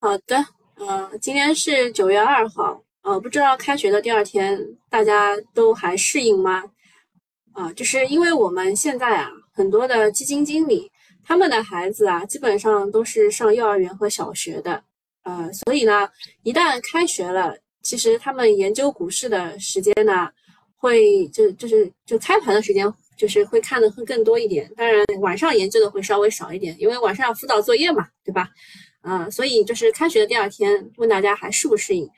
好的，嗯，今天是九月二号，呃，不知道开学的第二天大家都还适应吗？啊，就是因为我们现在啊，很多的基金经理他们的孩子啊，基本上都是上幼儿园和小学的，呃，所以呢，一旦开学了，其实他们研究股市的时间呢，会就就是就开盘的时间，就是会看的会更多一点。当然，晚上研究的会稍微少一点，因为晚上要辅导作业嘛，对吧？嗯，所以就是开学的第二天，问大家还适不适应？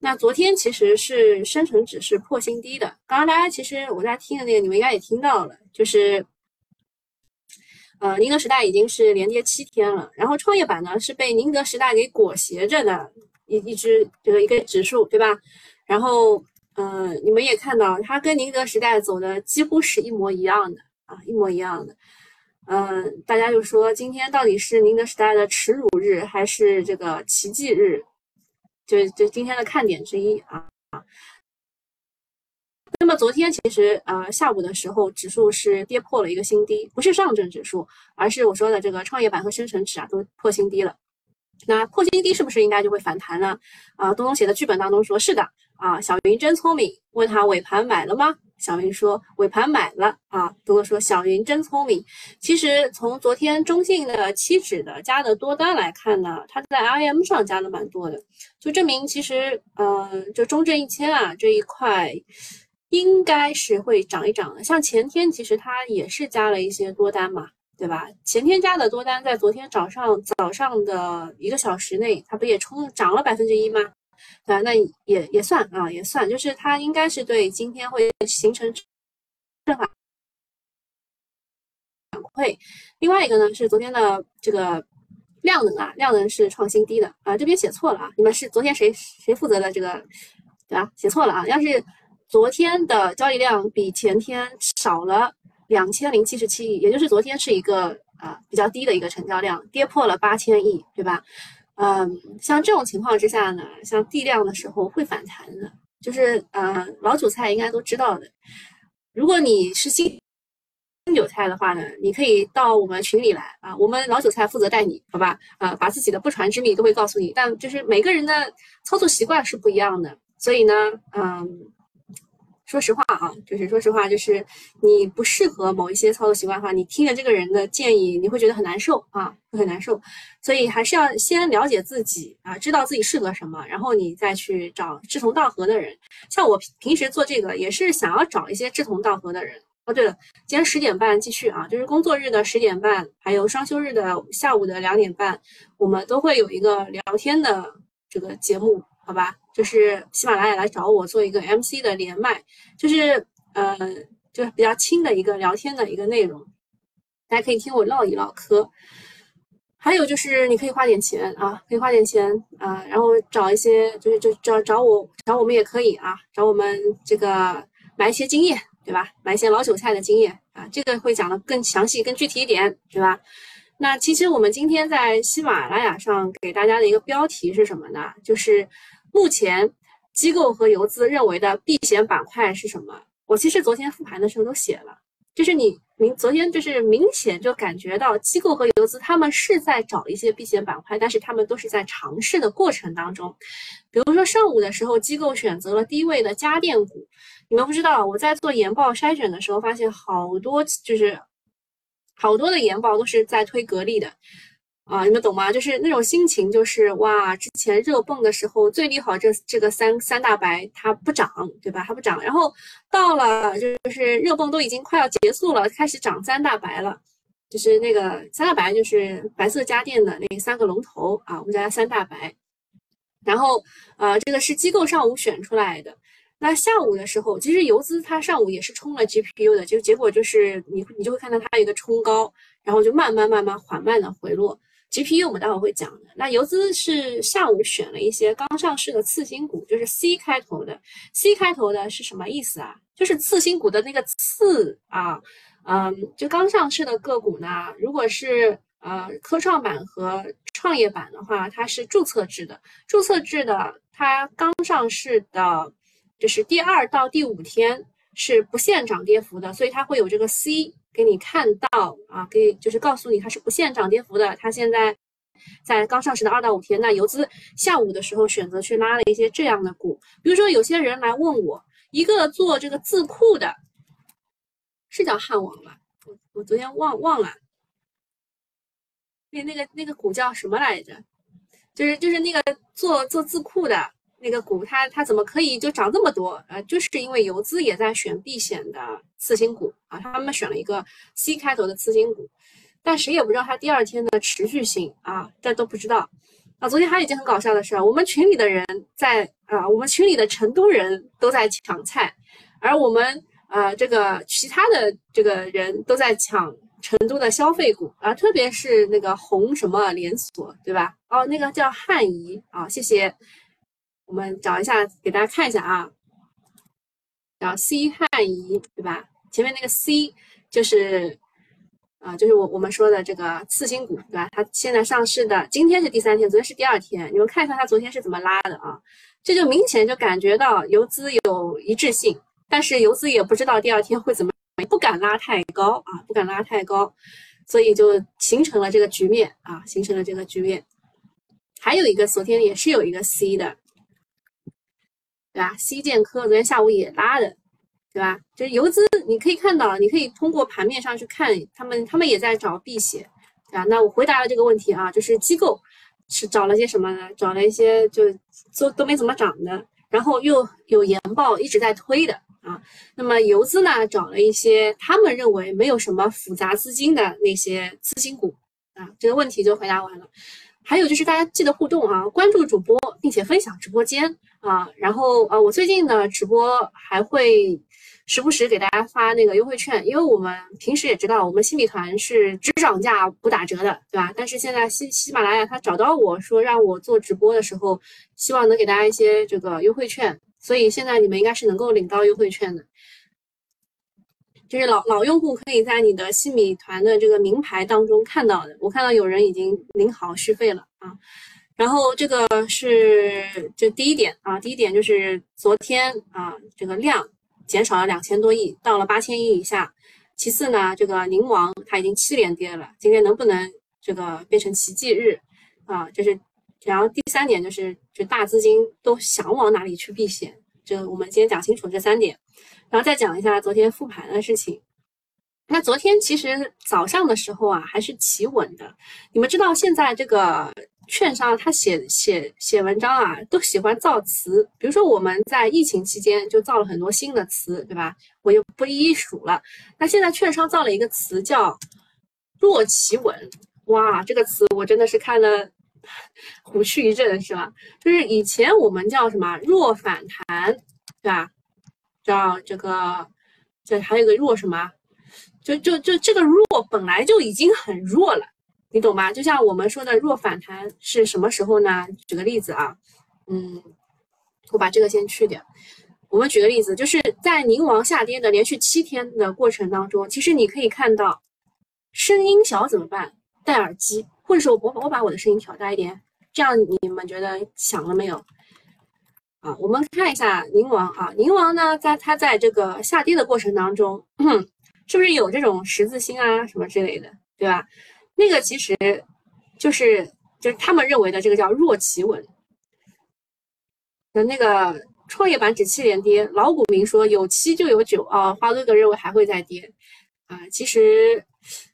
那昨天其实是深成指是破新低的。刚刚大家其实我在听的那个，你们应该也听到了，就是呃宁德时代已经是连跌七天了，然后创业板呢是被宁德时代给裹挟着的一一只这个一个指数，对吧？然后嗯，你们也看到它跟宁德时代走的几乎是一模一样的啊，一模一样的。嗯，大家就说今天到底是宁德时代的耻辱日还是这个奇迹日？就就今天的看点之一啊。那么昨天其实呃下午的时候，指数是跌破了一个新低，不是上证指数，而是我说的这个创业板和深成指啊都破新低了。那破新低是不是应该就会反弹呢？啊，东东写的剧本当中说是的啊。小云真聪明，问他尾盘买了吗？小云说尾盘买了啊，多多说小云真聪明。其实从昨天中信的期指的加的多单来看呢，它在 IM 上加的蛮多的，就证明其实呃，就中证一千啊这一块应该是会涨一涨的。像前天其实它也是加了一些多单嘛，对吧？前天加的多单在昨天早上早上的一个小时内，它不也冲涨了百分之一吗？对？那也也算啊，也算，就是它应该是对今天会形成正反馈。另外一个呢是昨天的这个量能啊，量能是创新低的啊，这边写错了啊，你们是昨天谁谁负责的这个对吧？写错了啊，要是昨天的交易量比前天少了两千零七十七亿，也就是昨天是一个啊比较低的一个成交量，跌破了八千亿，对吧？嗯，像这种情况之下呢，像地量的时候会反弹的，就是呃老韭菜应该都知道的。如果你是新新韭菜的话呢，你可以到我们群里来啊，我们老韭菜负责带你，好吧？啊，把自己的不传之秘都会告诉你，但就是每个人的操作习惯是不一样的，所以呢，嗯。说实话啊，就是说实话，就是你不适合某一些操作习惯的话，你听着这个人的建议，你会觉得很难受啊，会很难受。所以还是要先了解自己啊，知道自己适合什么，然后你再去找志同道合的人。像我平时做这个，也是想要找一些志同道合的人。哦，对了，今天十点半继续啊，就是工作日的十点半，还有双休日的下午的两点半，我们都会有一个聊天的这个节目。好吧，就是喜马拉雅来找我做一个 MC 的连麦，就是呃，就是比较轻的一个聊天的一个内容，大家可以听我唠一唠嗑。还有就是你可以花点钱啊，可以花点钱啊，然后找一些就是就找找我找我们也可以啊，找我们这个买一些经验，对吧？买一些老韭菜的经验啊，这个会讲的更详细、更具体一点，对吧？那其实我们今天在喜马拉雅上给大家的一个标题是什么呢？就是。目前机构和游资认为的避险板块是什么？我其实昨天复盘的时候都写了，就是你明昨天就是明显就感觉到机构和游资他们是在找一些避险板块，但是他们都是在尝试的过程当中。比如说上午的时候，机构选择了低位的家电股，你们不知道我在做研报筛选的时候，发现好多就是好多的研报都是在推格力的。啊，你们懂吗？就是那种心情，就是哇，之前热泵的时候最利好这这个三三大白，它不涨，对吧？它不涨，然后到了就是热泵都已经快要结束了，开始涨三大白了，就是那个三大白，就是白色家电的那三个龙头啊，我们叫它三大白。然后呃，这个是机构上午选出来的。那下午的时候，其实游资它上午也是冲了 GPU 的，就结果就是你你就会看到它一个冲高，然后就慢慢慢慢缓慢的回落。GPU 我们待会会讲的。那游资是下午选了一些刚上市的次新股，就是 C 开头的。C 开头的是什么意思啊？就是次新股的那个次啊，嗯，就刚上市的个股呢。如果是呃科创板和创业板的话，它是注册制的。注册制的，它刚上市的，就是第二到第五天是不限涨跌幅的，所以它会有这个 C。给你看到啊，可以就是告诉你它是不限涨跌幅的，它现在在刚上市的二到五天，那游资下午的时候选择去拉了一些这样的股，比如说有些人来问我，一个做这个字库的，是叫汉网吧？我我昨天忘忘了，那那个那个股叫什么来着？就是就是那个做做字库的。那个股它它怎么可以就涨这么多？呃，就是因为游资也在选避险的次新股啊，他们选了一个 C 开头的次新股，但谁也不知道它第二天的持续性啊，这都不知道啊。昨天还有一件很搞笑的事，我们群里的人在啊，我们群里的成都人都在抢菜，而我们呃这个其他的这个人都在抢成都的消费股啊，特别是那个红什么连锁，对吧？哦，那个叫汉仪啊，谢谢。我们找一下，给大家看一下啊，找 C 汉仪对吧？前面那个 C 就是啊，就是我我们说的这个次新股对吧？它现在上市的，今天是第三天，昨天是第二天，你们看一下它昨天是怎么拉的啊？这就明显就感觉到游资有一致性，但是游资也不知道第二天会怎么，不敢拉太高啊，不敢拉太高，所以就形成了这个局面啊，形成了这个局面。还有一个昨天也是有一个 C 的。对吧西建科昨天下午也拉的，对吧？就是游资，你可以看到，你可以通过盘面上去看，他们他们也在找避险，对吧？那我回答了这个问题啊，就是机构是找了些什么呢？找了一些就都都没怎么涨的，然后又有研报一直在推的啊。那么游资呢，找了一些他们认为没有什么复杂资金的那些次新股啊。这个问题就回答完了。还有就是大家记得互动啊，关注主播，并且分享直播间啊。然后呃，我最近呢直播还会时不时给大家发那个优惠券，因为我们平时也知道我们新米团是只涨价不打折的，对吧？但是现在喜喜马拉雅他找到我说让我做直播的时候，希望能给大家一些这个优惠券，所以现在你们应该是能够领到优惠券的。就是老老用户可以在你的新米团的这个名牌当中看到的，我看到有人已经领好续费了啊。然后这个是就第一点啊，第一点就是昨天啊这个量减少了两千多亿，到了八千亿以下。其次呢，这个宁王它已经七连跌了，今天能不能这个变成奇迹日啊？就是然后第三点就是就大资金都想往哪里去避险，就我们今天讲清楚这三点。然后再讲一下昨天复盘的事情。那昨天其实早上的时候啊，还是企稳的。你们知道现在这个券商他写写写文章啊，都喜欢造词。比如说我们在疫情期间就造了很多新的词，对吧？我就不一一数了。那现在券商造了一个词叫“弱企稳”，哇，这个词我真的是看了 虎躯一震，是吧？就是以前我们叫什么“弱反弹”，对吧？叫这个，这还有个弱什么？就就就这个弱本来就已经很弱了，你懂吗？就像我们说的弱反弹是什么时候呢？举个例子啊，嗯，我把这个先去掉。我们举个例子，就是在宁王下跌的连续七天的过程当中，其实你可以看到，声音小怎么办？戴耳机，或者说我我把我的声音调大一点，这样你们觉得响了没有？啊，我们看一下宁王啊，宁王呢，在它在这个下跌的过程当中，嗯是不是有这种十字星啊什么之类的，对吧？那个其实就是就是他们认为的这个叫弱企稳。的那个创业板指七连跌，老股民说有七就有九啊，花哥哥认为还会再跌啊。其实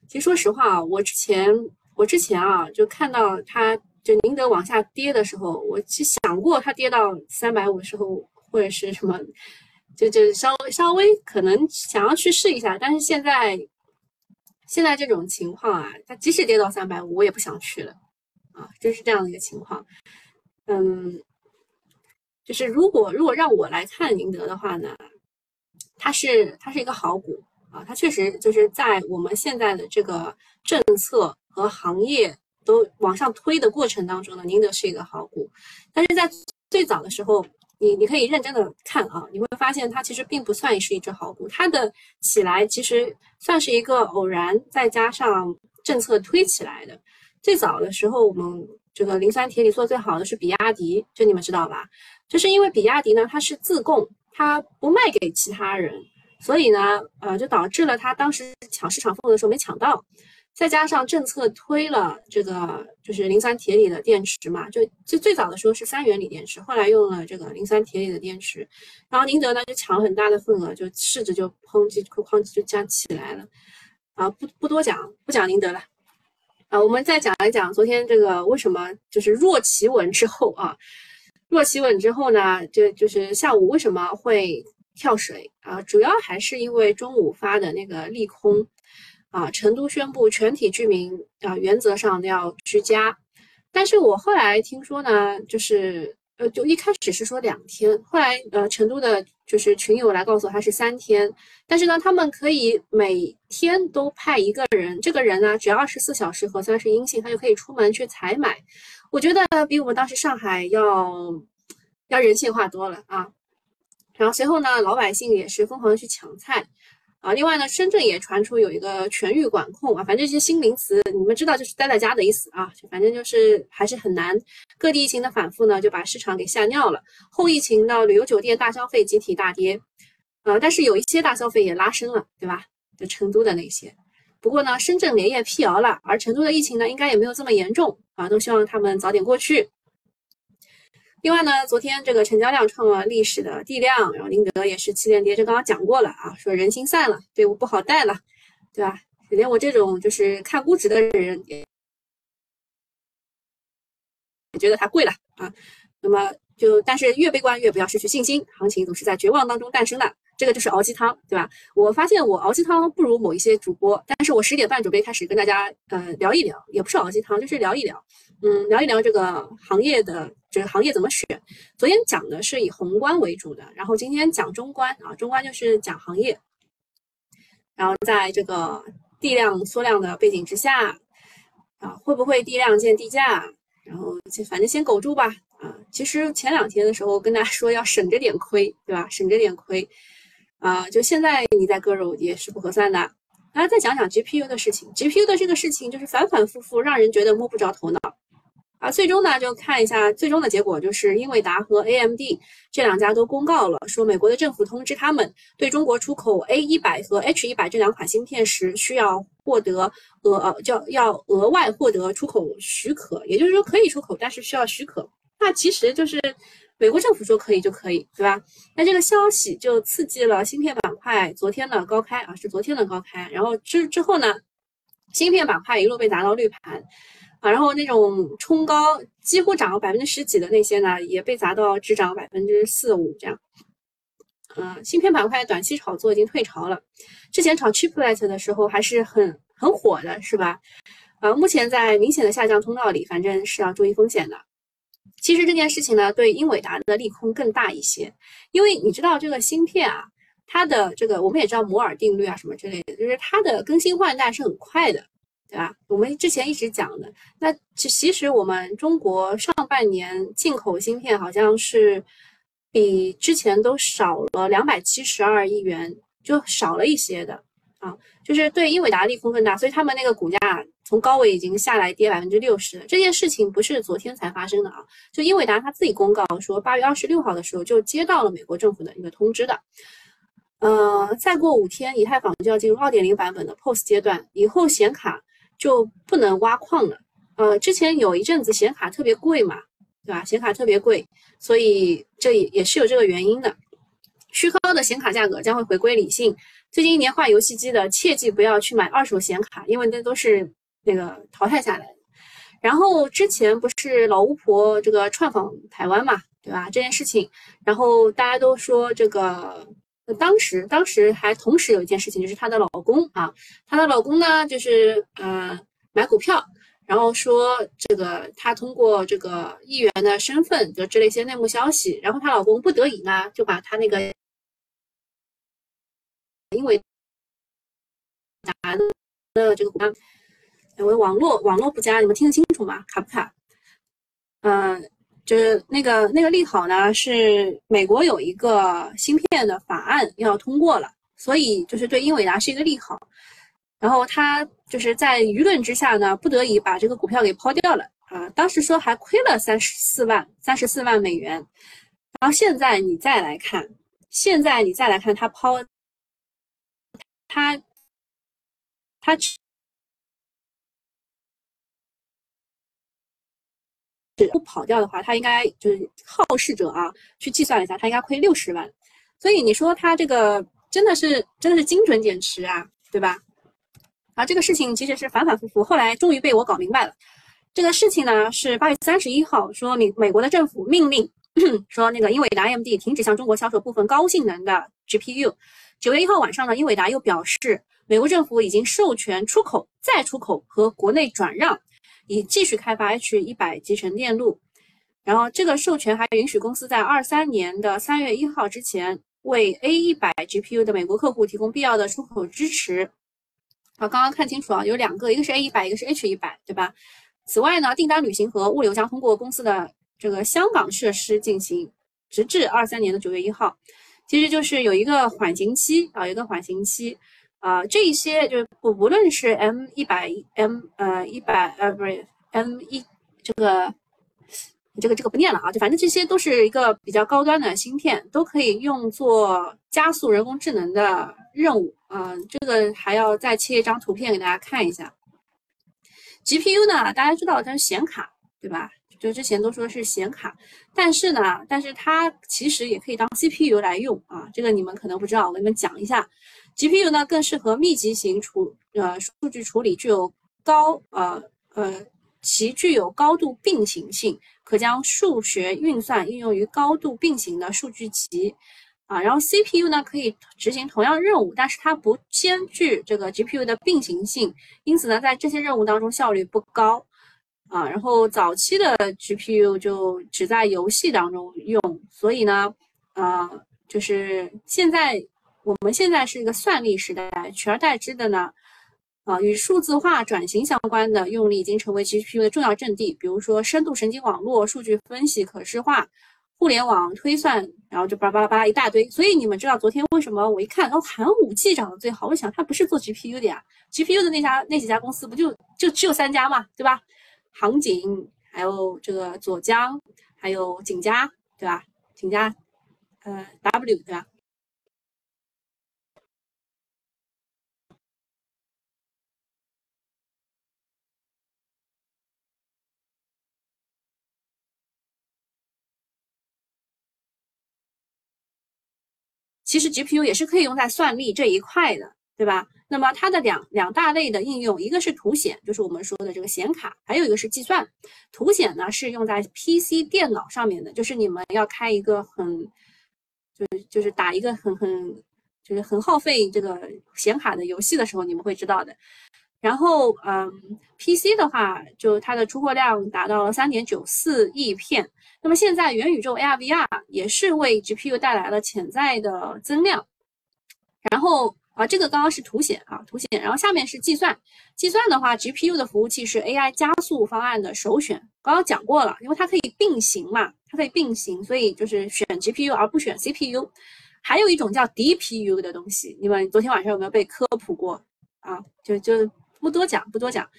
其实说实话啊，我之前我之前啊就看到它。就宁德往下跌的时候，我其实想过它跌到三百五的时候，或者是什么，就就稍微稍微可能想要去试一下，但是现在现在这种情况啊，它即使跌到三百五，我也不想去了啊，就是这样的一个情况。嗯，就是如果如果让我来看宁德的话呢，它是它是一个好股啊，它确实就是在我们现在的这个政策和行业。都往上推的过程当中呢，宁德是一个好股，但是在最早的时候，你你可以认真的看啊，你会发现它其实并不算是一只好股，它的起来其实算是一个偶然，再加上政策推起来的。最早的时候，我们这个磷酸铁锂做最好的是比亚迪，就你们知道吧？就是因为比亚迪呢，它是自供，它不卖给其他人，所以呢，呃，就导致了它当时抢市场份额的时候没抢到。再加上政策推了这个就是磷酸铁锂的电池嘛，就就最早的时候是三元锂电池，后来用了这个磷酸铁锂的电池，然后宁德呢就抢了很大的份额，就市值就砰叽哐叽就这样起来了。啊，不不多讲，不讲宁德了。啊，我们再讲一讲昨天这个为什么就是弱企稳之后啊，弱企稳之后呢，就就是下午为什么会跳水啊？主要还是因为中午发的那个利空。啊，成都宣布全体居民啊，原则上要居家。但是我后来听说呢，就是呃，就一开始是说两天，后来呃，成都的就是群友来告诉我他是三天。但是呢，他们可以每天都派一个人，这个人呢，只要二十四小时核酸是阴性，他就可以出门去采买。我觉得比我们当时上海要要人性化多了啊。然后随后呢，老百姓也是疯狂的去抢菜。啊，另外呢，深圳也传出有一个全域管控啊，反正这些新名词你们知道，就是待在家的意思啊，反正就是还是很难。各地疫情的反复呢，就把市场给吓尿了。后疫情的旅游酒店大消费集体大跌，呃，但是有一些大消费也拉升了，对吧？就成都的那些。不过呢，深圳连夜辟谣了，而成都的疫情呢，应该也没有这么严重啊，都希望他们早点过去。另外呢，昨天这个成交量创了历史的地量，然后宁德也是七连跌，这刚刚讲过了啊，说人心散了，队伍不好带了，对吧？连我这种就是看估值的人也觉得它贵了啊。那么就但是越悲观越不要失去信心，行情总是在绝望当中诞生的，这个就是熬鸡汤，对吧？我发现我熬鸡汤不如某一些主播，但是我十点半准备开始跟大家呃聊一聊，也不是熬鸡汤，就是聊一聊。嗯，聊一聊这个行业的这个行业怎么选。昨天讲的是以宏观为主的，然后今天讲中观啊，中观就是讲行业。然后在这个地量缩量的背景之下，啊，会不会地量见地价？然后就反正先苟住吧。啊，其实前两天的时候跟大家说要省着点亏，对吧？省着点亏。啊，就现在你在割肉也是不合算的。大家再讲讲 GPU 的事情，GPU 的这个事情就是反反复复，让人觉得摸不着头脑。啊，最终呢，就看一下最终的结果，就是英伟达和 AMD 这两家都公告了，说美国的政府通知他们，对中国出口 A 一百和 H 一百这两款芯片时，需要获得额呃叫要额外获得出口许可，也就是说可以出口，但是需要许可。那其实就是美国政府说可以就可以，对吧？那这个消息就刺激了芯片板块昨天的高开啊，是昨天的高开，然后之之后呢，芯片板块一路被砸到绿盘。啊，然后那种冲高几乎涨了百分之十几的那些呢，也被砸到只涨百分之四五这样。嗯，芯片板块短期炒作已经退潮了，之前炒 chiplet 的时候还是很很火的，是吧？啊，目前在明显的下降通道里，反正是要注意风险的。其实这件事情呢，对英伟达的利空更大一些，因为你知道这个芯片啊，它的这个我们也知道摩尔定律啊什么之类的，就是它的更新换代是很快的。对吧？我们之前一直讲的，那其其实我们中国上半年进口芯片好像是比之前都少了两百七十二亿元，就少了一些的啊，就是对英伟达利空更大，所以他们那个股价从高位已经下来跌百分之六十了。这件事情不是昨天才发生的啊，就英伟达他自己公告说，八月二十六号的时候就接到了美国政府的一个通知的。呃，再过五天，以太坊就要进入二点零版本的 POS 阶段，以后显卡。就不能挖矿了，呃，之前有一阵子显卡特别贵嘛，对吧？显卡特别贵，所以这也也是有这个原因的。虚高的显卡价格将会回归理性。最近一年换游戏机的，切记不要去买二手显卡，因为那都是那个淘汰下来的。然后之前不是老巫婆这个串访台湾嘛，对吧？这件事情，然后大家都说这个。当时，当时还同时有一件事情，就是她的老公啊，她的老公呢，就是呃买股票，然后说这个她通过这个议员的身份得知了一些内幕消息，然后她老公不得已呢，就把她那个因为打的这个股票，因为网络网络不佳，你们听得清楚吗？卡不卡？嗯。就是那个那个利好呢，是美国有一个芯片的法案要通过了，所以就是对英伟达是一个利好。然后他就是在舆论之下呢，不得已把这个股票给抛掉了啊。当时说还亏了三十四万三十四万美元，然后现在你再来看，现在你再来看他抛，他他。不跑掉的话，它应该就是好事者啊，去计算了一下，它应该亏六十万。所以你说它这个真的是真的是精准减持啊，对吧？啊，这个事情其实是反反复复，后来终于被我搞明白了。这个事情呢是八月三十一号说，美美国的政府命令 说，那个英伟达 AMD 停止向中国销售部分高性能的 GPU。九月一号晚上呢，英伟达又表示，美国政府已经授权出口、再出口和国内转让，以继续开发 H 一百集成电路。然后这个授权还允许公司在二三年的三月一号之前，为 A 一百 GPU 的美国客户提供必要的出口支持。好，刚刚看清楚啊，有两个，一个是 A 一百，一个是 H 一百，对吧？此外呢，订单履行和物流将通过公司的这个香港设施进行，直至二三年的九月一号，其实就是有一个缓刑期啊，有一个缓刑期啊，这一些就是不无论是 M 一百 M 呃一百呃不是 M 一这个。这个这个不念了啊，就反正这些都是一个比较高端的芯片，都可以用作加速人工智能的任务。嗯，这个还要再切一张图片给大家看一下。GPU 呢，大家知道它是显卡，对吧？就之前都说是显卡，但是呢，但是它其实也可以当 CPU 来用啊。这个你们可能不知道，我给你们讲一下。GPU 呢更适合密集型处呃数据处理，具有高呃呃。其具有高度并行性，可将数学运算应用于高度并行的数据集，啊，然后 CPU 呢可以执行同样任务，但是它不兼具这个 GPU 的并行性，因此呢，在这些任务当中效率不高，啊，然后早期的 GPU 就只在游戏当中用，所以呢，呃，就是现在我们现在是一个算力时代，取而代之的呢。啊，与数字化转型相关的用力已经成为 GPU 的重要阵地，比如说深度神经网络、数据分析、可视化、互联网推算，然后就巴拉巴拉巴拉一大堆。所以你们知道昨天为什么我一看哦，寒武纪涨得最好？我想它不是做 GPU 的呀，GPU 的那家那几家公司不就就只有三家嘛，对吧？杭景，还有这个左江，还有景嘉，对吧？景嘉，呃，W，对吧？其实 GPU 也是可以用在算力这一块的，对吧？那么它的两两大类的应用，一个是图显，就是我们说的这个显卡，还有一个是计算。图显呢是用在 PC 电脑上面的，就是你们要开一个很，就是就是打一个很很就是很耗费这个显卡的游戏的时候，你们会知道的。然后，嗯，PC 的话，就它的出货量达到了三点九四亿片。那么现在元宇宙 AR VR 也是为 GPU 带来了潜在的增量。然后啊，这个刚刚是图显啊，图显。然后下面是计算，计算的话，GPU 的服务器是 AI 加速方案的首选。刚刚讲过了，因为它可以并行嘛，它可以并行，所以就是选 GPU 而不选 CPU。还有一种叫 DPU 的东西，你们昨天晚上有没有被科普过啊？就就。不多讲，不多讲。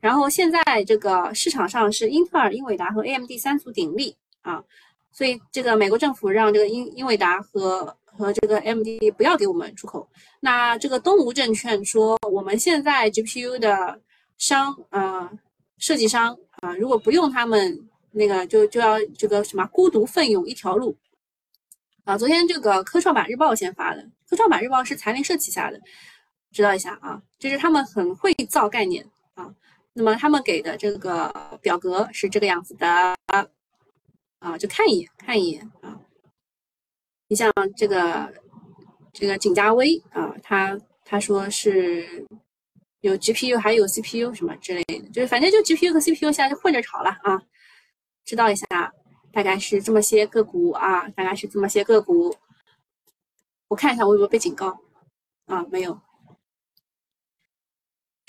然后现在这个市场上是英特尔、英伟达和 AMD 三足鼎立啊，所以这个美国政府让这个英英伟达和和这个 AMD 不要给我们出口。那这个东吴证券说，我们现在 GPU 的商啊设计商啊，如果不用他们那个，就就要这个什么孤独奋勇一条路啊。昨天这个科创板日报先发的，科创板日报是财联社旗下的。知道一下啊，就是他们很会造概念啊。那么他们给的这个表格是这个样子的啊，就看一眼看一眼啊。你像这个这个景嘉微啊，他他说是有 GPU 还有 CPU 什么之类的，就是反正就 GPU 和 CPU 现在就混着炒了啊。知道一下，大概是这么些个股啊，大概是这么些个股。我看一下我有没有被警告啊，没有。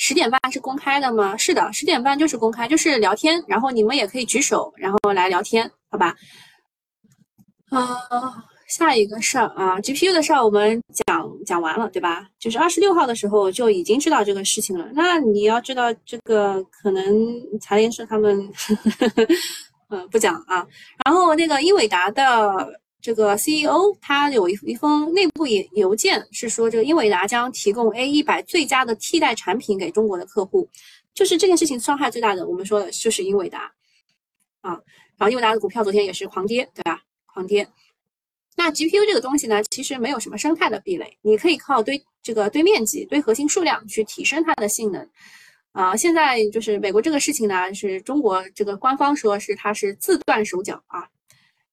十点半是公开的吗？是的，十点半就是公开，就是聊天，然后你们也可以举手，然后来聊天，好吧？啊，下一个事儿啊，GPU 的事儿我们讲讲完了，对吧？就是二十六号的时候就已经知道这个事情了。那你要知道这个，可能财联社他们，嗯，不讲啊。然后那个英伟达的。这个 CEO 他有一一封内部邮邮件，是说这个英伟达将提供 A 一百最佳的替代产品给中国的客户。就是这件事情伤害最大的，我们说的就是英伟达。啊。然后英伟达的股票昨天也是狂跌，对吧？狂跌。那 GPU 这个东西呢，其实没有什么生态的壁垒，你可以靠堆这个堆面积、堆核心数量去提升它的性能。啊，现在就是美国这个事情呢，是中国这个官方说是它是自断手脚啊。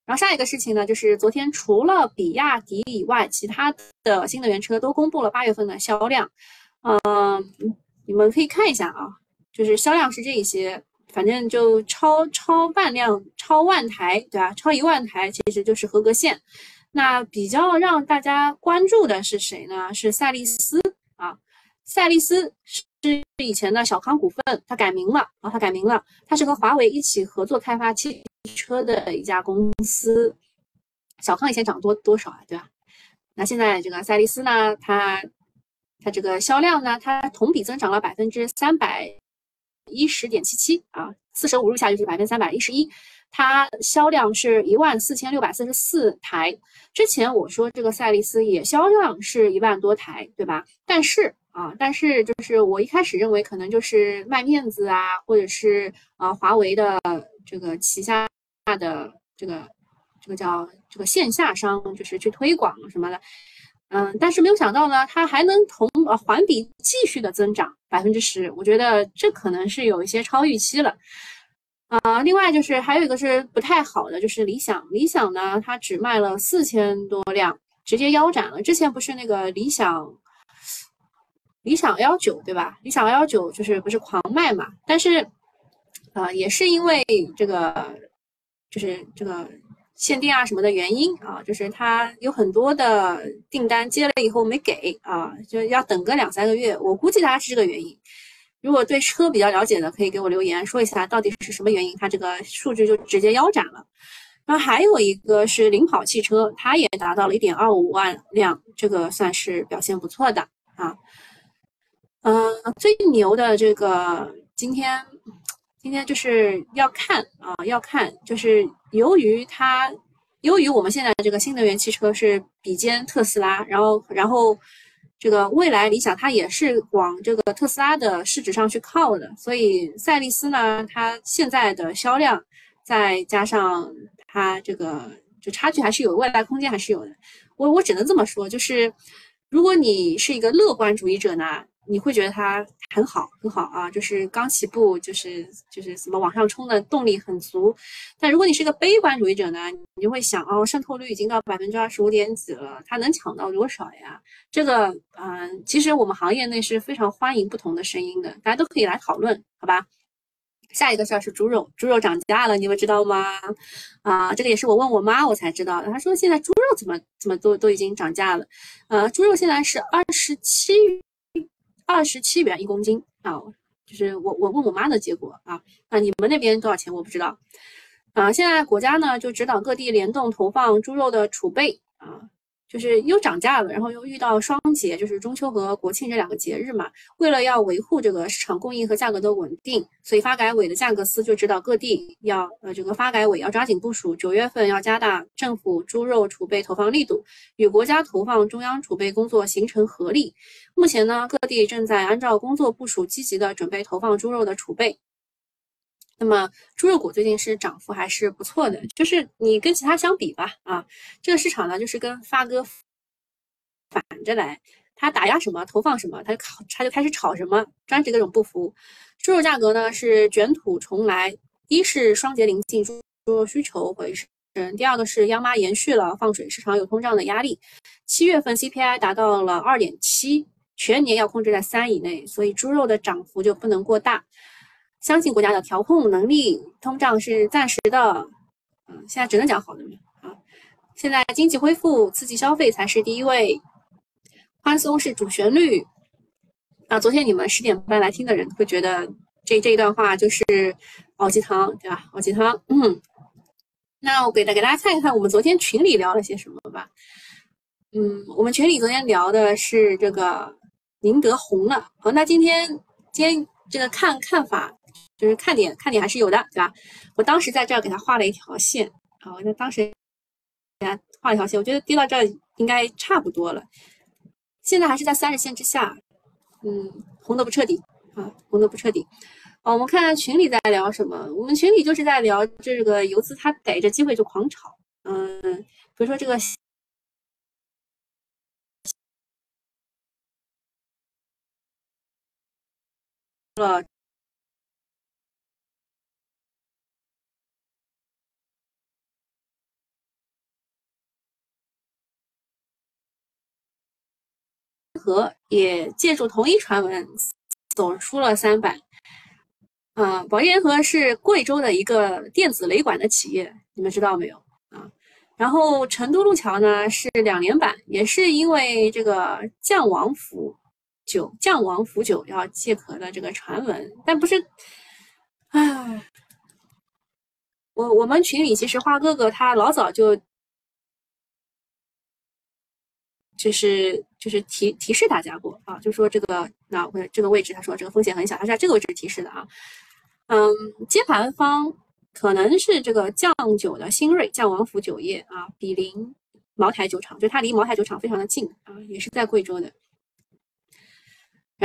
然后下一个事情呢，就是昨天除了比亚迪以外，其他的新能源车都公布了八月份的销量。嗯，你们可以看一下啊，就是销量是这一些，反正就超超万辆、超万台，对吧？超一万台其实就是合格线。那比较让大家关注的是谁呢？是赛力斯啊，赛力斯是以前的小康股份，它改名了啊，它改名了，它是和华为一起合作开发汽。车的一家公司，小康以前涨多多少啊？对吧？那现在这个赛力斯呢？它它这个销量呢？它同比增长了百分之三百一十点七七啊，四舍五入下就是百分之三百一十一。它销量是一万四千六百四十四台。之前我说这个赛力斯也销量是一万多台，对吧？但是啊，但是就是我一开始认为可能就是卖面子啊，或者是啊华为的这个旗下。的这个这个叫这个线下商，就是去推广什么的，嗯，但是没有想到呢，它还能同呃环比继续的增长百分之十，我觉得这可能是有一些超预期了，啊，另外就是还有一个是不太好的，就是理想，理想呢它只卖了四千多辆，直接腰斩了。之前不是那个理想理想 L 九对吧？理想 L 九就是不是狂卖嘛？但是啊，也是因为这个。就是这个限定啊什么的原因啊，就是它有很多的订单接了以后没给啊，就要等个两三个月。我估计大概是这个原因。如果对车比较了解的，可以给我留言说一下到底是什么原因，它这个数据就直接腰斩了。然后还有一个是领跑汽车，它也达到了一点二五万辆，这个算是表现不错的啊。嗯，最牛的这个今天。今天就是要看啊，要看，就是由于它，由于我们现在这个新能源汽车是比肩特斯拉，然后，然后这个未来理想它也是往这个特斯拉的市值上去靠的，所以赛力斯呢，它现在的销量再加上它这个就差距还是有未来空间还是有的，我我只能这么说，就是如果你是一个乐观主义者呢。你会觉得它很好，很好啊，就是刚起步，就是就是什么往上冲的动力很足。但如果你是个悲观主义者呢，你就会想哦，渗透率已经到百分之二十五点几了，它能抢到多少呀？这个，嗯，其实我们行业内是非常欢迎不同的声音的，大家都可以来讨论，好吧？下一个事儿是猪肉，猪肉涨价了，你们知道吗？啊，这个也是我问我妈我才知道的，她说现在猪肉怎么怎么都都已经涨价了，呃，猪肉现在是二十七。二十七元一公斤啊，就是我我问我妈的结果啊，那你们那边多少钱我不知道啊。现在国家呢就指导各地联动投放猪肉的储备啊。就是又涨价了，然后又遇到双节，就是中秋和国庆这两个节日嘛。为了要维护这个市场供应和价格的稳定，所以发改委的价格司就指导各地要呃，这个发改委要抓紧部署，九月份要加大政府猪肉储备投放力度，与国家投放中央储备工作形成合力。目前呢，各地正在按照工作部署，积极的准备投放猪肉的储备。那么猪肉股最近是涨幅还是不错的，就是你跟其他相比吧，啊，这个市场呢就是跟发哥反着来，他打压什么投放什么，他就炒他就开始炒什么，专职各种不服。猪肉价格呢是卷土重来，一是双节临近，猪肉需求回升；第二个是央妈延续了放水，市场有通胀的压力。七月份 CPI 达到了二点七，全年要控制在三以内，所以猪肉的涨幅就不能过大。相信国家的调控能力，通胀是暂时的，嗯，现在只能讲好的啊。现在经济恢复，刺激消费才是第一位，宽松是主旋律。啊，昨天你们十点半来听的人会觉得这这一段话就是熬鸡汤，对吧？熬鸡汤。嗯，那我给大给大家看一看我们昨天群里聊了些什么吧。嗯，我们群里昨天聊的是这个宁德红了。好，那今天今天这个看看法。就是看点，看点还是有的，对吧？我当时在这儿给他画了一条线啊，我当时给他画一条线，我觉得跌到这儿应该差不多了。现在还是在三十线之下，嗯，红的不彻底啊，红的不彻底。哦，我们看看群里在聊什么。我们群里就是在聊这个游资，他逮着机会就狂炒。嗯，比如说这个。和也借助同一传闻走出了三板。啊，宝利联合是贵州的一个电子雷管的企业，你们知道没有啊？然后成都路桥呢是两连板，也是因为这个降王府酒、降王府酒要借壳的这个传闻，但不是，唉，我我们群里其实花哥哥他老早就。就是就是提提示大家过啊，就说这个那这个位置，他说这个风险很小，他是在这个位置提示的啊。嗯，接盘方可能是这个酱酒的新锐酱王府酒业啊，比邻茅台酒厂，就它离茅台酒厂非常的近啊，也是在贵州的。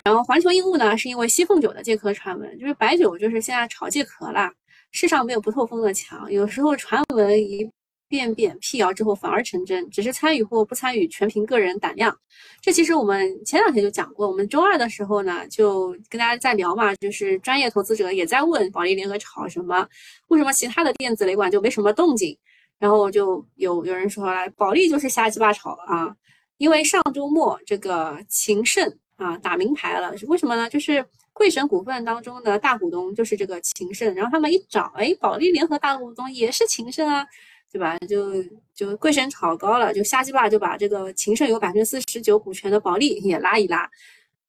然后环球应物呢，是因为西凤酒的借壳传闻，就是白酒就是现在炒借壳啦，世上没有不透风的墙，有时候传闻一。变变辟谣之后反而成真，只是参与或不参与全凭个人胆量。这其实我们前两天就讲过，我们周二的时候呢就跟大家在聊嘛，就是专业投资者也在问保利联合炒什么，为什么其他的电子雷管就没什么动静？然后就有有人说了，保利就是瞎鸡巴炒啊，因为上周末这个秦盛啊打明牌了，为什么呢？就是贵神股份当中的大股东就是这个秦盛，然后他们一找，哎，保利联合大股东也是秦盛啊。对吧？就就贵神炒高了，就瞎鸡巴就把这个秦胜有百分之四十九股权的保利也拉一拉，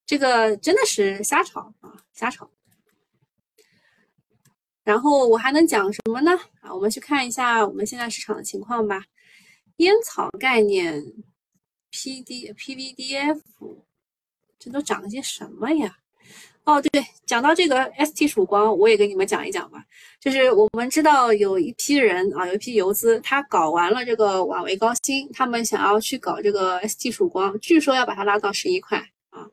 这个真的是瞎炒啊，瞎炒。然后我还能讲什么呢？啊，我们去看一下我们现在市场的情况吧。烟草概念，P D P V D F，这都涨了些什么呀？哦，对，讲到这个 ST 曙光，我也跟你们讲一讲吧。就是我们知道有一批人啊，有一批游资，他搞完了这个瓦维高新，他们想要去搞这个 ST 曙光，据说要把它拉到十一块啊。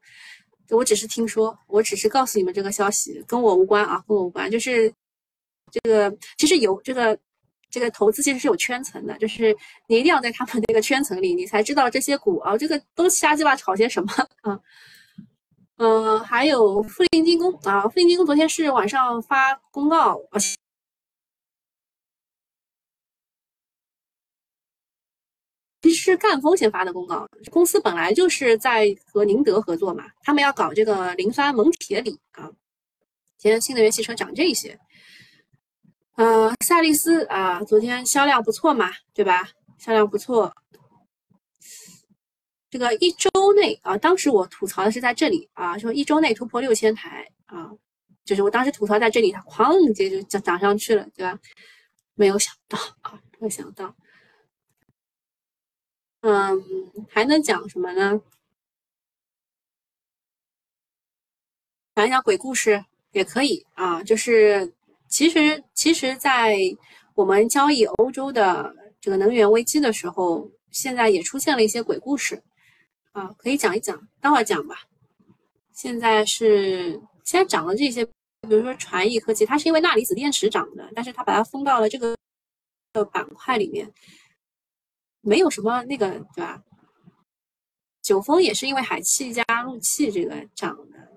我只是听说，我只是告诉你们这个消息，跟我无关啊，跟我无关。就是这个，其实有这个这个投资其实是有圈层的，就是你一定要在他们那个圈层里，你才知道这些股啊，这个都瞎鸡巴炒些什么 啊。嗯，还有富林精工啊，富林精工昨天是晚上发公告，其实是赣锋先发的公告。公司本来就是在和宁德合作嘛，他们要搞这个磷酸锰铁锂啊。今天新能源汽车涨这些，呃，赛力斯啊，昨天销量不错嘛，对吧？销量不错。这个一周内啊，当时我吐槽的是在这里啊，说一周内突破六千台啊，就是我当时吐槽在这里，它哐就就涨涨上去了，对吧？没有想到啊，没有想到。嗯，还能讲什么呢？讲一讲鬼故事也可以啊，就是其实其实，在我们交易欧洲的这个能源危机的时候，现在也出现了一些鬼故事。啊，可以讲一讲，待会儿讲吧。现在是现在涨了这些，比如说传艺科技，它是因为钠离子电池涨的，但是它把它封到了这个的板块里面，没有什么那个，对吧？九峰也是因为海气加陆气这个涨的，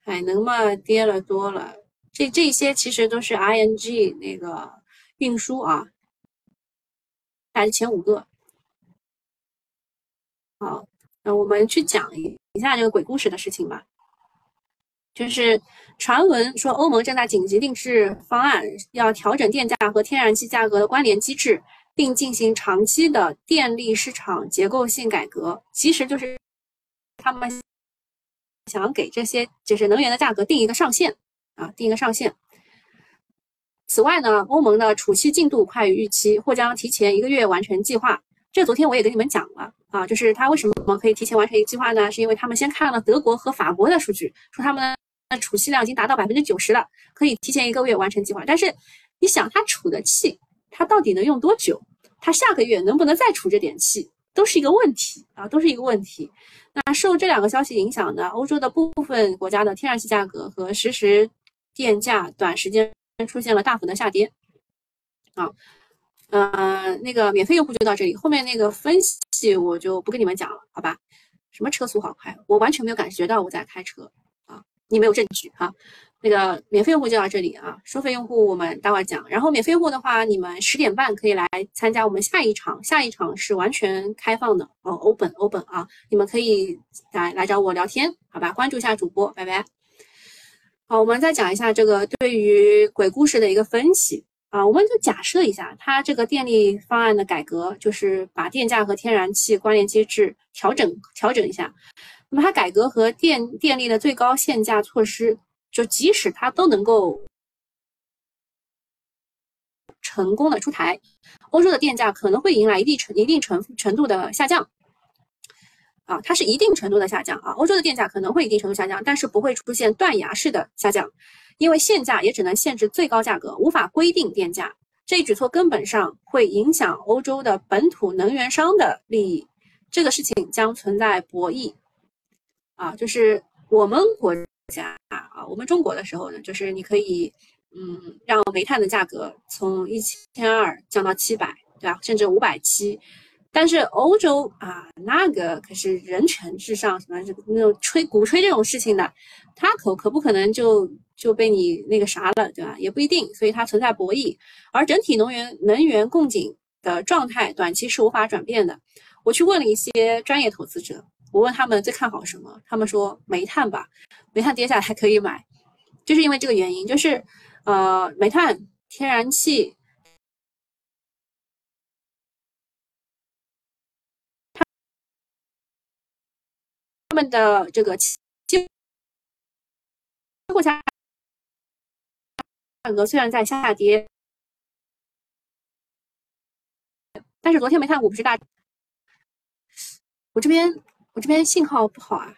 海能嘛跌了多了，这这些其实都是 ING 那个运输啊，排的前五个，好。我们去讲一一下这个鬼故事的事情吧。就是传闻说，欧盟正在紧急定制方案，要调整电价和天然气价格的关联机制，并进行长期的电力市场结构性改革。其实就是他们想给这些就是能源的价格定一个上限啊，定一个上限。此外呢，欧盟的储气进度快于预期，或将提前一个月完成计划。这昨天我也跟你们讲了啊，就是他为什么可以提前完成一个计划呢？是因为他们先看了德国和法国的数据，说他们的储气量已经达到百分之九十了，可以提前一个月完成计划。但是你想，他储的气，他到底能用多久？他下个月能不能再储这点气，都是一个问题啊，都是一个问题。那受这两个消息影响呢，欧洲的部分国家的天然气价格和实时电价短时间出现了大幅的下跌。啊，呃，那个免费用户就到这里，后面那个分析我就不跟你们讲了，好吧？什么车速好快，我完全没有感觉到我在开车啊，你没有证据哈。那个免费用户就到这里啊，收费用户我们待会讲。然后免费用户的话，你们十点半可以来参加我们下一场，下一场是完全开放的哦，open open 啊，你们可以来来找我聊天，好吧？关注一下主播，拜拜。好，我们再讲一下这个对于鬼故事的一个分析啊，我们就假设一下，它这个电力方案的改革，就是把电价和天然气关联机制调整调整一下。那么它改革和电电力的最高限价措施。就即使它都能够成功的出台，欧洲的电价可能会迎来一定程一定程程度的下降，啊，它是一定程度的下降啊，欧洲的电价可能会一定程度下降，但是不会出现断崖式的下降，因为限价也只能限制最高价格，无法规定电价。这一举措根本上会影响欧洲的本土能源商的利益，这个事情将存在博弈，啊，就是我们国。家啊，我们中国的时候呢，就是你可以，嗯，让煤炭的价格从一千二降到七百，对吧？甚至五百七。但是欧洲啊，那个可是人权至上，什么那种吹鼓吹这种事情的，他可可不可能就就被你那个啥了，对吧？也不一定，所以它存在博弈。而整体能源能源供给的状态，短期是无法转变的。我去问了一些专业投资者。我问他们最看好什么，他们说煤炭吧，煤炭跌下来还可以买，就是因为这个原因，就是呃，煤炭、天然气，们的这个期货价格虽然在下跌，但是昨天煤炭股不是大，我这边。我这边信号不好啊，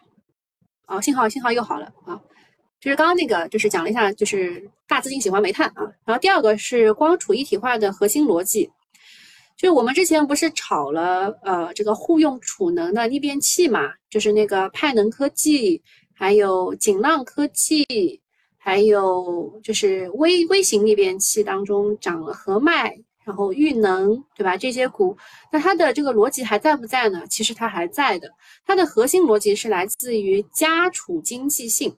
哦，信号信号又好了啊，就是刚刚那个就是讲了一下，就是大资金喜欢煤炭啊，然后第二个是光储一体化的核心逻辑，就我们之前不是炒了呃这个互用储能的逆变器嘛，就是那个派能科技，还有锦浪科技，还有就是微微型逆变器当中涨了和脉。然后裕能，对吧？这些股，那它的这个逻辑还在不在呢？其实它还在的。它的核心逻辑是来自于家储经济性，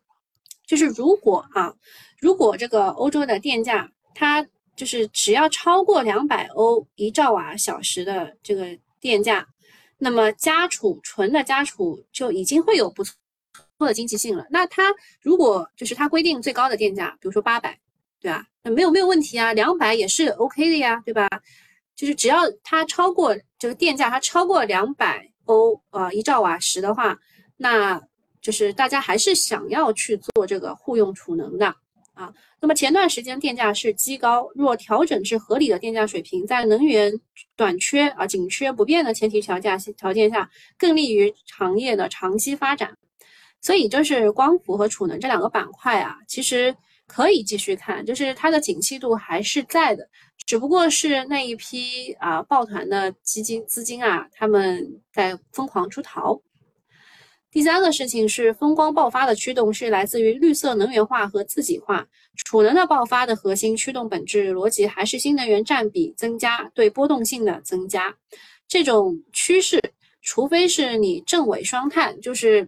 就是如果啊，如果这个欧洲的电价，它就是只要超过两百欧一兆瓦小时的这个电价，那么家储纯的家储就已经会有不错的经济性了。那它如果就是它规定最高的电价，比如说八百。对吧？那没有没有问题啊，两百也是 OK 的呀，对吧？就是只要它超过这个电价，它超过两百欧啊一兆瓦时的话，那就是大家还是想要去做这个互用储能的啊。那么前段时间电价是畸高，若调整至合理的电价水平，在能源短缺啊紧缺不变的前提条件条件下，更利于行业的长期发展。所以就是光伏和储能这两个板块啊，其实。可以继续看，就是它的景气度还是在的，只不过是那一批啊抱团的基金资金啊，他们在疯狂出逃。第三个事情是风光爆发的驱动是来自于绿色能源化和自己化，储能的爆发的核心驱动本质逻辑还是新能源占比增加对波动性的增加。这种趋势，除非是你正伪双碳，就是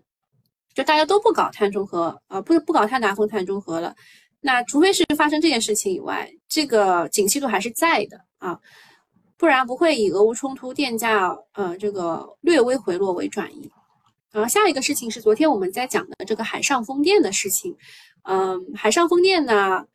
就大家都不搞碳中和啊，不不搞碳达峰碳中和了。那除非是发生这件事情以外，这个景气度还是在的啊，不然不会以俄乌冲突电价呃这个略微回落为转移。然后下一个事情是昨天我们在讲的这个海上风电的事情，嗯，海上风电呢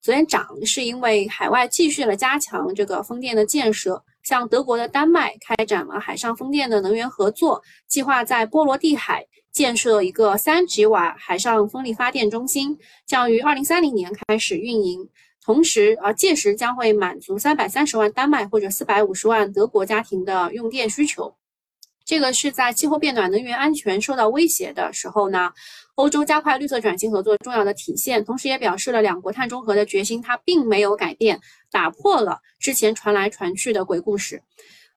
昨天涨是因为海外继续了加强这个风电的建设，像德国的丹麦开展了海上风电的能源合作计划，在波罗的海。建设一个三吉瓦海上风力发电中心，将于二零三零年开始运营。同时，啊，届时将会满足三百三十万丹麦或者四百五十万德国家庭的用电需求。这个是在气候变暖、能源安全受到威胁的时候呢，欧洲加快绿色转型合作重要的体现。同时，也表示了两国碳中和的决心，它并没有改变，打破了之前传来传去的鬼故事。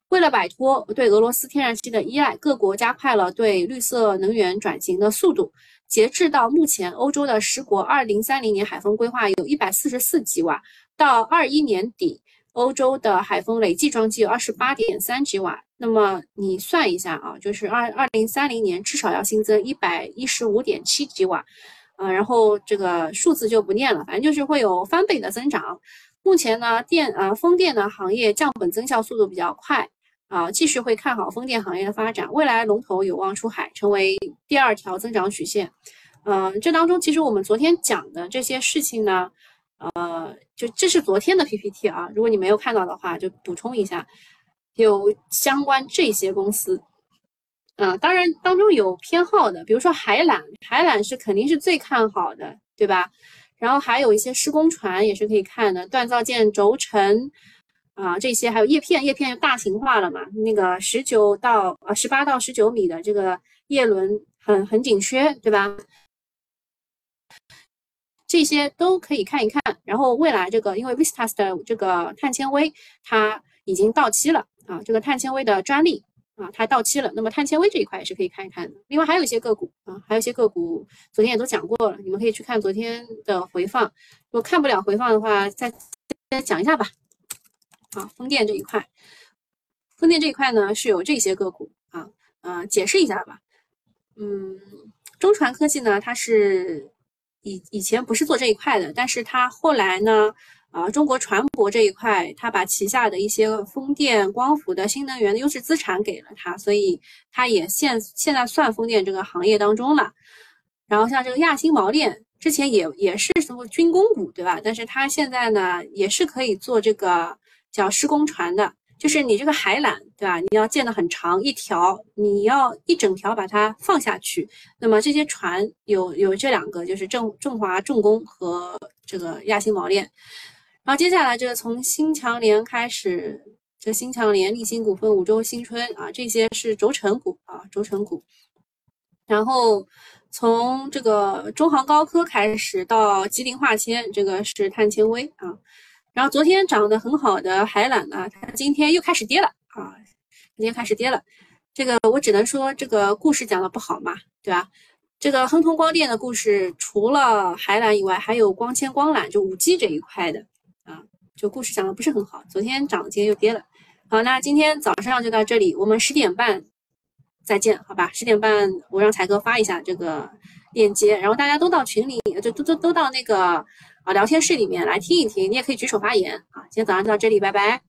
为了摆脱对俄罗斯天然气的依赖，各国加快了对绿色能源转型的速度。截至到目前，欧洲的十国二零三零年海风规划有一百四十四吉瓦，到二一年底，欧洲的海风累计装机有二十八点三吉瓦。那么你算一下啊，就是二二零三零年至少要新增一百一十五点七吉瓦，啊，然后这个数字就不念了，反正就是会有翻倍的增长。目前呢，电啊风电的行业降本增效速度比较快啊，继续会看好风电行业的发展，未来龙头有望出海，成为第二条增长曲线。嗯，这当中其实我们昨天讲的这些事情呢，呃，就这是昨天的 PPT 啊，如果你没有看到的话，就补充一下。有相关这些公司，嗯，当然当中有偏好的，比如说海缆，海缆是肯定是最看好的，对吧？然后还有一些施工船也是可以看的，锻造件、轴承啊这些，还有叶片，叶片大型化了嘛？那个十九到呃十八到十九米的这个叶轮很很紧缺，对吧？这些都可以看一看。然后未来这个，因为 Vistas 的这个碳纤维它已经到期了。啊，这个碳纤维的专利啊，它到期了。那么碳纤维这一块也是可以看一看的。另外还有一些个股啊，还有一些个股，昨天也都讲过了，你们可以去看昨天的回放。如果看不了回放的话，再再讲一下吧。啊，风电这一块，风电这一块呢是有这些个股啊，呃，解释一下吧。嗯，中传科技呢，它是以以前不是做这一块的，但是它后来呢。啊，中国船舶这一块，他把旗下的一些风电、光伏的新能源的优质资产给了他，所以他也现现在算风电这个行业当中了。然后像这个亚星锚链，之前也也是什么军工股，对吧？但是它现在呢，也是可以做这个叫施工船的，就是你这个海缆，对吧？你要建的很长一条，你要一整条把它放下去。那么这些船有有这两个，就是正中华重工和这个亚星锚链。然后接下来这个从新强联开始，这新强联、立新股份、五洲新春啊，这些是轴承股啊，轴承股。然后从这个中航高科开始到吉林化纤，这个是碳纤维啊。然后昨天涨得很好的海缆呢，它今天又开始跌了啊，今天开始跌了。这个我只能说这个故事讲的不好嘛，对吧？这个亨通光电的故事，除了海缆以外，还有光纤光缆，就五 G 这一块的。就故事讲的不是很好，昨天涨，今天又跌了。好，那今天早上就到这里，我们十点半再见，好吧？十点半我让才哥发一下这个链接，然后大家都到群里，就都都都到那个啊聊天室里面来听一听，你也可以举手发言啊。今天早上就到这里，拜拜。